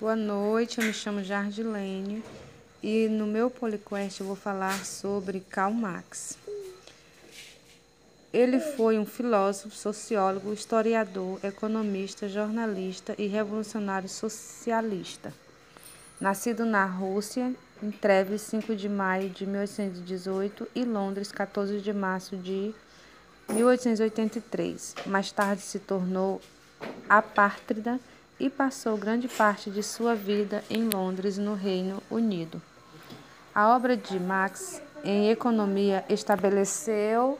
Boa noite, eu me chamo Jardilene e no meu Poliquest eu vou falar sobre Karl Marx. Ele foi um filósofo, sociólogo, historiador, economista, jornalista e revolucionário socialista. Nascido na Rússia, em Treves, 5 de maio de 1818 e Londres, 14 de março de 1883. Mais tarde se tornou apátrida e passou grande parte de sua vida em Londres, no Reino Unido. A obra de Marx em economia estabeleceu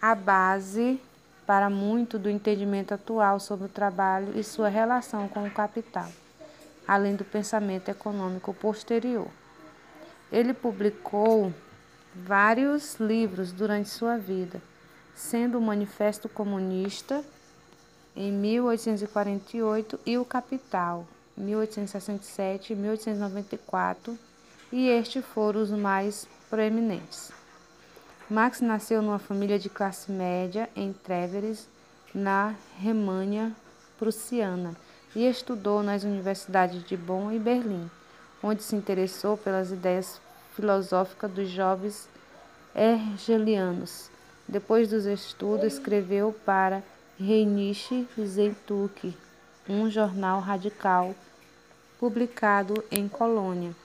a base para muito do entendimento atual sobre o trabalho e sua relação com o capital, além do pensamento econômico posterior. Ele publicou vários livros durante sua vida, sendo o Manifesto Comunista em 1848 e o Capital, 1867 e 1894, e estes foram os mais proeminentes. Max nasceu numa família de classe média em Treveris, na Remânia prussiana, e estudou nas universidades de Bonn e Berlim, onde se interessou pelas ideias filosóficas dos jovens hegelianos. Depois dos estudos, escreveu para Heinrich Zeitung, um jornal radical publicado em Colônia,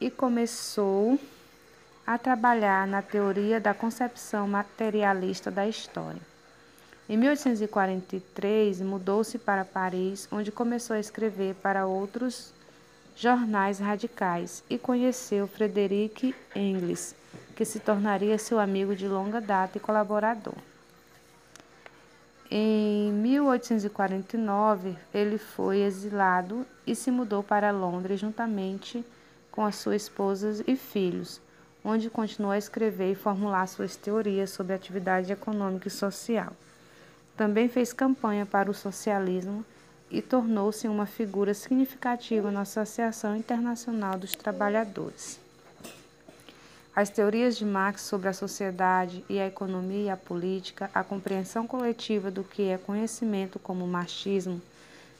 e começou a trabalhar na teoria da concepção materialista da história. Em 1843, mudou-se para Paris, onde começou a escrever para outros jornais radicais e conheceu Frederic Engels, que se tornaria seu amigo de longa data e colaborador. Em 1849, ele foi exilado e se mudou para Londres juntamente com a sua esposa e filhos, onde continuou a escrever e formular suas teorias sobre atividade econômica e social. Também fez campanha para o socialismo e tornou-se uma figura significativa na Associação Internacional dos Trabalhadores. As teorias de Marx sobre a sociedade e a economia e a política, a compreensão coletiva do que é conhecimento como marxismo,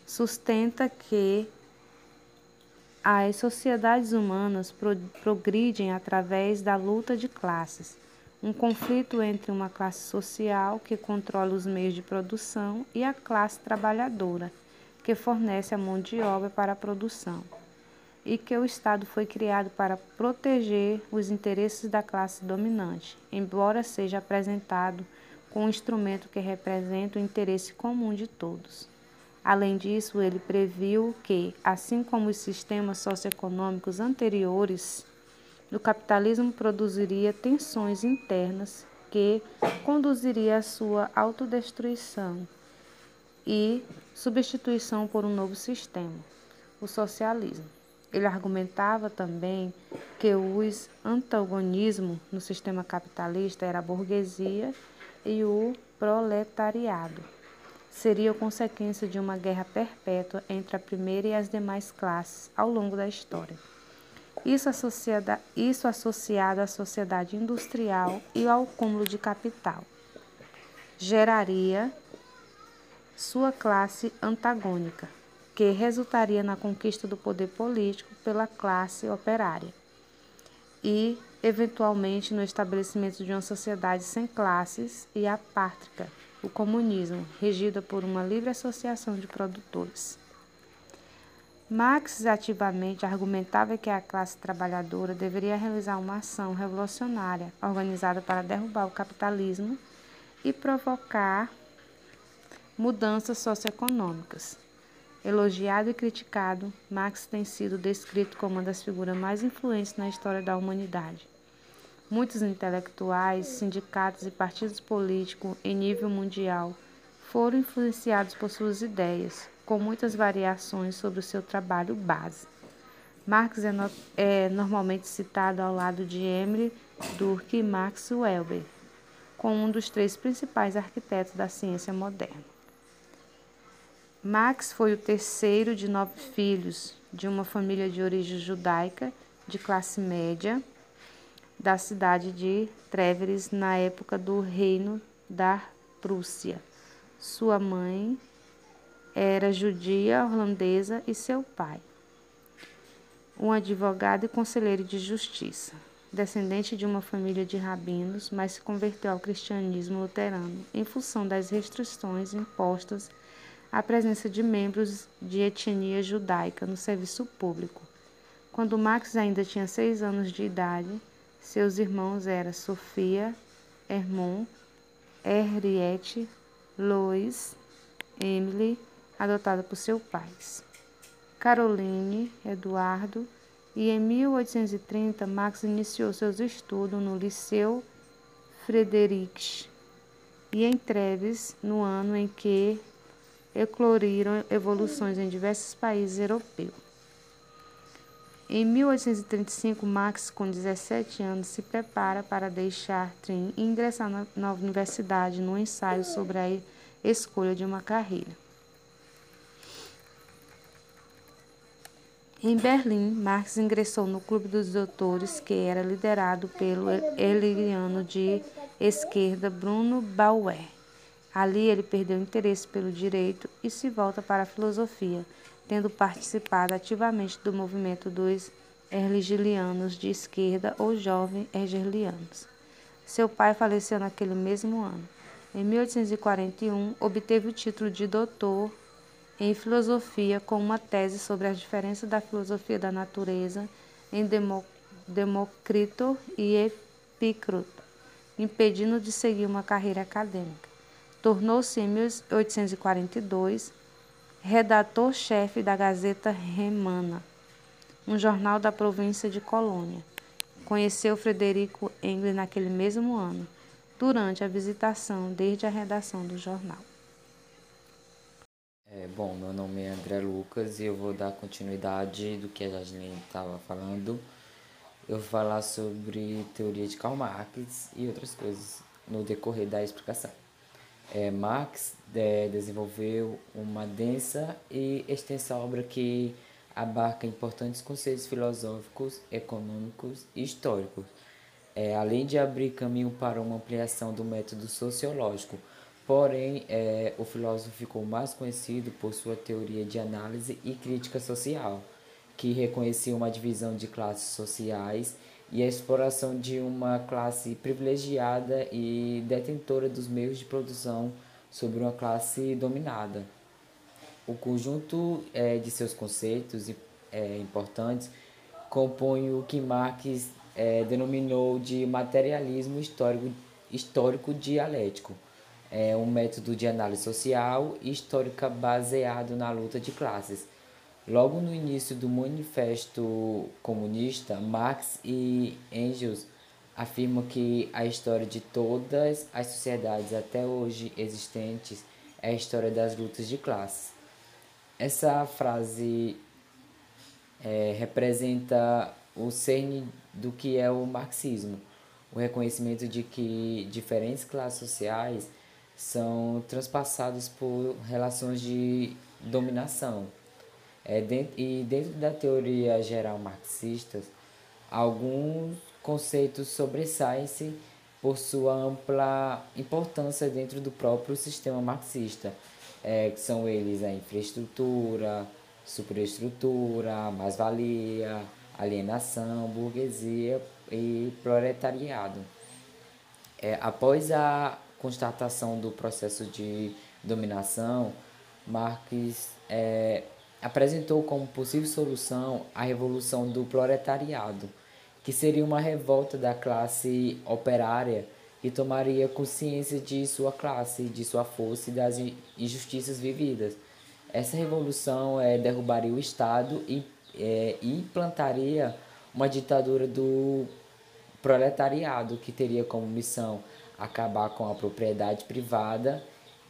sustenta que as sociedades humanas progridem através da luta de classes, um conflito entre uma classe social que controla os meios de produção e a classe trabalhadora, que fornece a mão de obra para a produção, e que o Estado foi criado para proteger os interesses da classe dominante, embora seja apresentado como um instrumento que representa o interesse comum de todos. Além disso, ele previu que, assim como os sistemas socioeconômicos anteriores, o capitalismo produziria tensões internas que conduziria à sua autodestruição e substituição por um novo sistema, o socialismo. Ele argumentava também que os antagonismos no sistema capitalista era a burguesia e o proletariado. Seria consequência de uma guerra perpétua entre a primeira e as demais classes ao longo da história. Isso, isso associado à sociedade industrial e ao cúmulo de capital, geraria sua classe antagônica, que resultaria na conquista do poder político pela classe operária e, eventualmente, no estabelecimento de uma sociedade sem classes e apátrica o comunismo, regida por uma livre associação de produtores. Marx ativamente argumentava que a classe trabalhadora deveria realizar uma ação revolucionária organizada para derrubar o capitalismo e provocar mudanças socioeconômicas. Elogiado e criticado, Marx tem sido descrito como uma das figuras mais influentes na história da humanidade. Muitos intelectuais, sindicatos e partidos políticos em nível mundial foram influenciados por suas ideias, com muitas variações sobre o seu trabalho base. Marx é, no, é normalmente citado ao lado de Emile Durkheim e Max Weber, como um dos três principais arquitetos da ciência moderna. Marx foi o terceiro de nove filhos de uma família de origem judaica de classe média da cidade de Treveris na época do reino da Prússia. Sua mãe era judia holandesa e seu pai, um advogado e conselheiro de justiça. Descendente de uma família de rabinos, mas se converteu ao cristianismo luterano em função das restrições impostas à presença de membros de etnia judaica no serviço público. Quando Max ainda tinha seis anos de idade, seus irmãos eram Sofia, Hermon, Henriette, Lois, Emily, adotada por seus pais, Caroline, Eduardo, e em 1830 Max iniciou seus estudos no Liceu Friedrich e em Treves, no ano em que ecloriram evoluções em diversos países europeus. Em 1835, Max, com 17 anos, se prepara para deixar Trim e ingressar na, universidade no ensaio sobre a escolha de uma carreira. Em Berlim, Marx ingressou no Clube dos Doutores, que era liderado pelo hegeliano de esquerda Bruno Bauer. Ali ele perdeu interesse pelo direito e se volta para a filosofia, tendo participado ativamente do movimento dos hegelianos de esquerda ou jovens hegelianos. Seu pai faleceu naquele mesmo ano. Em 1841, obteve o título de doutor em filosofia com uma tese sobre as diferenças da filosofia da natureza em Demócrito e Epicuro, impedindo de seguir uma carreira acadêmica. Tornou-se em 1842 redator-chefe da Gazeta Remana, um jornal da província de Colônia. Conheceu Frederico Engels naquele mesmo ano, durante a visitação desde a redação do jornal. É, bom, meu nome é André Lucas e eu vou dar continuidade do que a Jasmine estava falando. Eu vou falar sobre teoria de Karl Marx e outras coisas no decorrer da explicação. É, Marx é, desenvolveu uma densa e extensa obra que abarca importantes conceitos filosóficos, econômicos e históricos, é, além de abrir caminho para uma ampliação do método sociológico Porém, é, o filósofo ficou mais conhecido por sua teoria de análise e crítica social, que reconhecia uma divisão de classes sociais e a exploração de uma classe privilegiada e detentora dos meios de produção sobre uma classe dominada. O conjunto é, de seus conceitos é, importantes compõe o que Marx é, denominou de materialismo histórico, histórico dialético é um método de análise social e histórica baseado na luta de classes. Logo no início do Manifesto Comunista, Marx e Engels afirmam que a história de todas as sociedades até hoje existentes é a história das lutas de classes. Essa frase é, representa o cerne do que é o marxismo, o reconhecimento de que diferentes classes sociais são transpassados por relações de dominação. É, e dentro da teoria geral marxista, alguns conceitos sobressaem-se por sua ampla importância dentro do próprio sistema marxista, é, que são eles a infraestrutura, superestrutura, mais-valia, alienação, burguesia e proletariado. É, após a constatação do processo de dominação, Marx é, apresentou como possível solução a revolução do proletariado, que seria uma revolta da classe operária que tomaria consciência de sua classe, de sua força e das injustiças vividas. Essa revolução é, derrubaria o Estado e é, implantaria uma ditadura do proletariado, que teria como missão acabar com a propriedade privada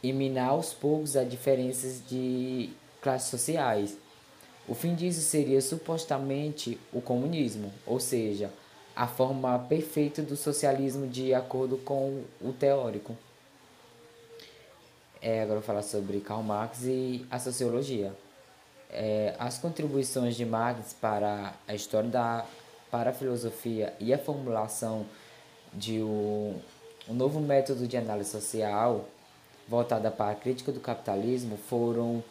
e minar aos poucos as diferenças de classes sociais. O fim disso seria supostamente o comunismo, ou seja, a forma perfeita do socialismo de acordo com o teórico. É, agora vou falar sobre Karl Marx e a sociologia. É, as contribuições de Marx para a história da para a filosofia e a formulação de um, um novo método de análise social voltada para a crítica do capitalismo foram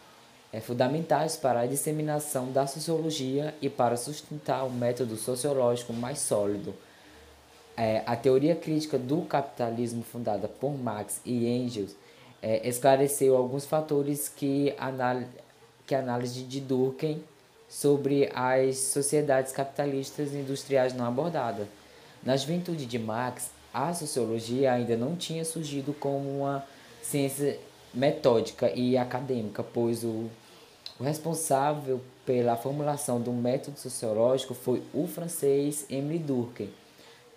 é, fundamentais para a disseminação da sociologia e para sustentar um método sociológico mais sólido. É, a teoria crítica do capitalismo fundada por Marx e Engels é, esclareceu alguns fatores que, anal que a análise de Durkheim sobre as sociedades capitalistas industriais não abordada. Na juventude de Marx, a sociologia ainda não tinha surgido como uma ciência metódica e acadêmica, pois o, o responsável pela formulação do método sociológico foi o francês Emile Durkheim.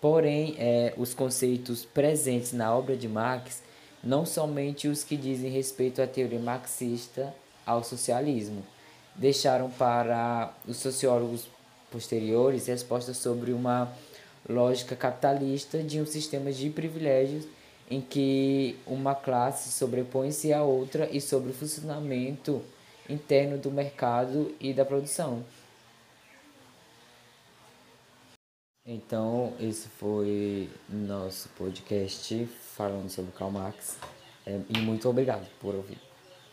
Porém, é, os conceitos presentes na obra de Marx não somente os que dizem respeito à teoria marxista ao socialismo, deixaram para os sociólogos posteriores respostas sobre uma lógica capitalista de um sistema de privilégios em que uma classe sobrepõe-se à outra e sobre o funcionamento interno do mercado e da produção. Então, esse foi nosso podcast falando sobre Karl Marx. É, e muito obrigado por ouvir.